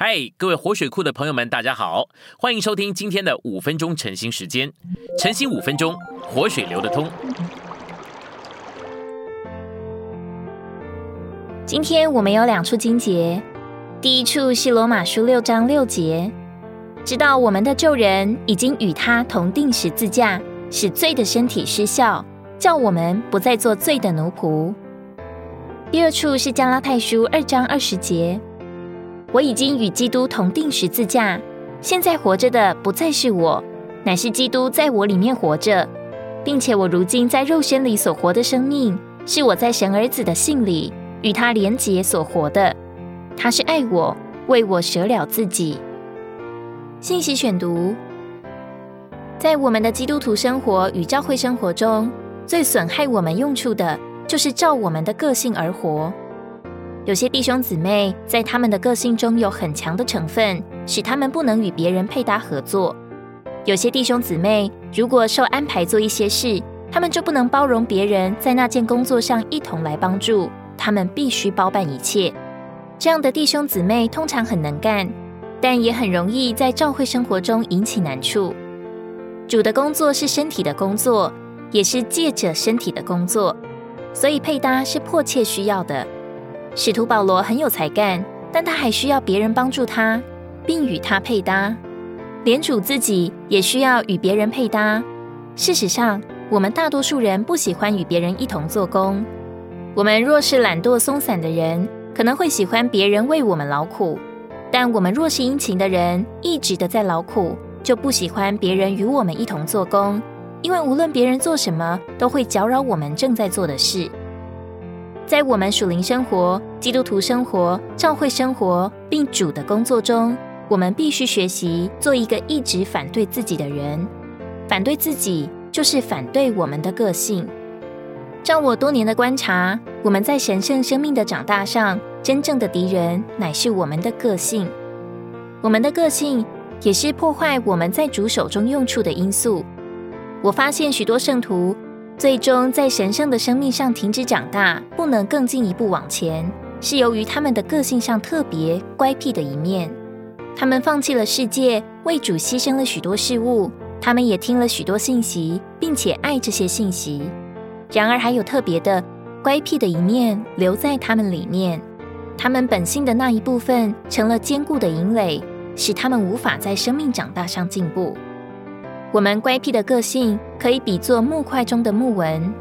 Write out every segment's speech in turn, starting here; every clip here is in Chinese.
嗨，各位活水库的朋友们，大家好，欢迎收听今天的五分钟晨兴时间。晨兴五分钟，活水流得通。今天我们有两处经节，第一处是罗马书六章六节，知道我们的旧人已经与他同定十字架，使罪的身体失效，叫我们不再做罪的奴仆。第二处是加拉太书二章二十节。我已经与基督同定十字架，现在活着的不再是我，乃是基督在我里面活着，并且我如今在肉身里所活的生命，是我在神儿子的信里与他连结所活的。他是爱我，为我舍了自己。信息选读：在我们的基督徒生活与教会生活中，最损害我们用处的，就是照我们的个性而活。有些弟兄姊妹在他们的个性中有很强的成分，使他们不能与别人配搭合作。有些弟兄姊妹如果受安排做一些事，他们就不能包容别人在那件工作上一同来帮助，他们必须包办一切。这样的弟兄姊妹通常很能干，但也很容易在教会生活中引起难处。主的工作是身体的工作，也是借着身体的工作，所以配搭是迫切需要的。使徒保罗很有才干，但他还需要别人帮助他，并与他配搭。连主自己也需要与别人配搭。事实上，我们大多数人不喜欢与别人一同做工。我们若是懒惰松散的人，可能会喜欢别人为我们劳苦；但我们若是殷勤的人，一直的在劳苦，就不喜欢别人与我们一同做工，因为无论别人做什么，都会搅扰我们正在做的事。在我们属灵生活、基督徒生活、教会生活，并主的工作中，我们必须学习做一个一直反对自己的人。反对自己，就是反对我们的个性。照我多年的观察，我们在神圣生命的长大上，真正的敌人乃是我们的个性。我们的个性也是破坏我们在主手中用处的因素。我发现许多圣徒。最终在神圣的生命上停止长大，不能更进一步往前，是由于他们的个性上特别乖僻的一面。他们放弃了世界，为主牺牲了许多事物。他们也听了许多信息，并且爱这些信息。然而，还有特别的乖僻的一面留在他们里面。他们本性的那一部分成了坚固的营垒，使他们无法在生命长大上进步。我们乖僻的个性可以比作木块中的木纹。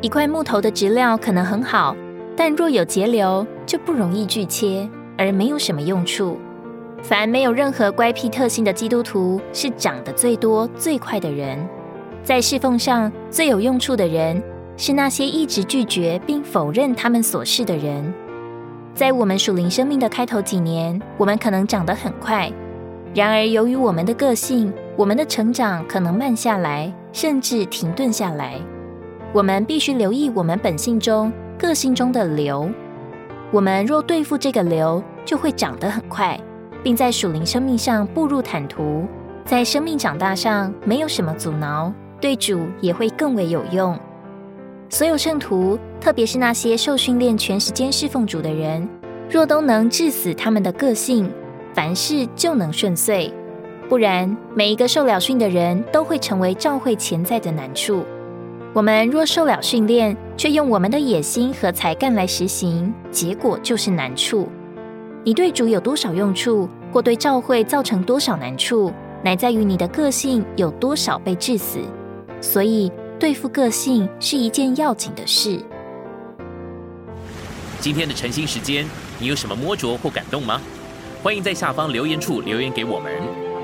一块木头的质料可能很好，但若有节流，就不容易锯切，而没有什么用处。凡没有任何乖僻特性的基督徒，是长得最多、最快的人。在侍奉上最有用处的人，是那些一直拒绝并否认他们所是的人。在我们属灵生命的开头几年，我们可能长得很快。然而，由于我们的个性，我们的成长可能慢下来，甚至停顿下来。我们必须留意我们本性中、个性中的流。我们若对付这个流，就会长得很快，并在属灵生命上步入坦途，在生命长大上没有什么阻挠，对主也会更为有用。所有圣徒，特别是那些受训练全时间侍奉主的人，若都能致死他们的个性，凡事就能顺遂。不然，每一个受了训的人都会成为教会潜在的难处。我们若受了训练，却用我们的野心和才干来实行，结果就是难处。你对主有多少用处，或对教会造成多少难处，乃在于你的个性有多少被致死。所以，对付个性是一件要紧的事。今天的晨兴时间，你有什么摸着或感动吗？欢迎在下方留言处留言给我们。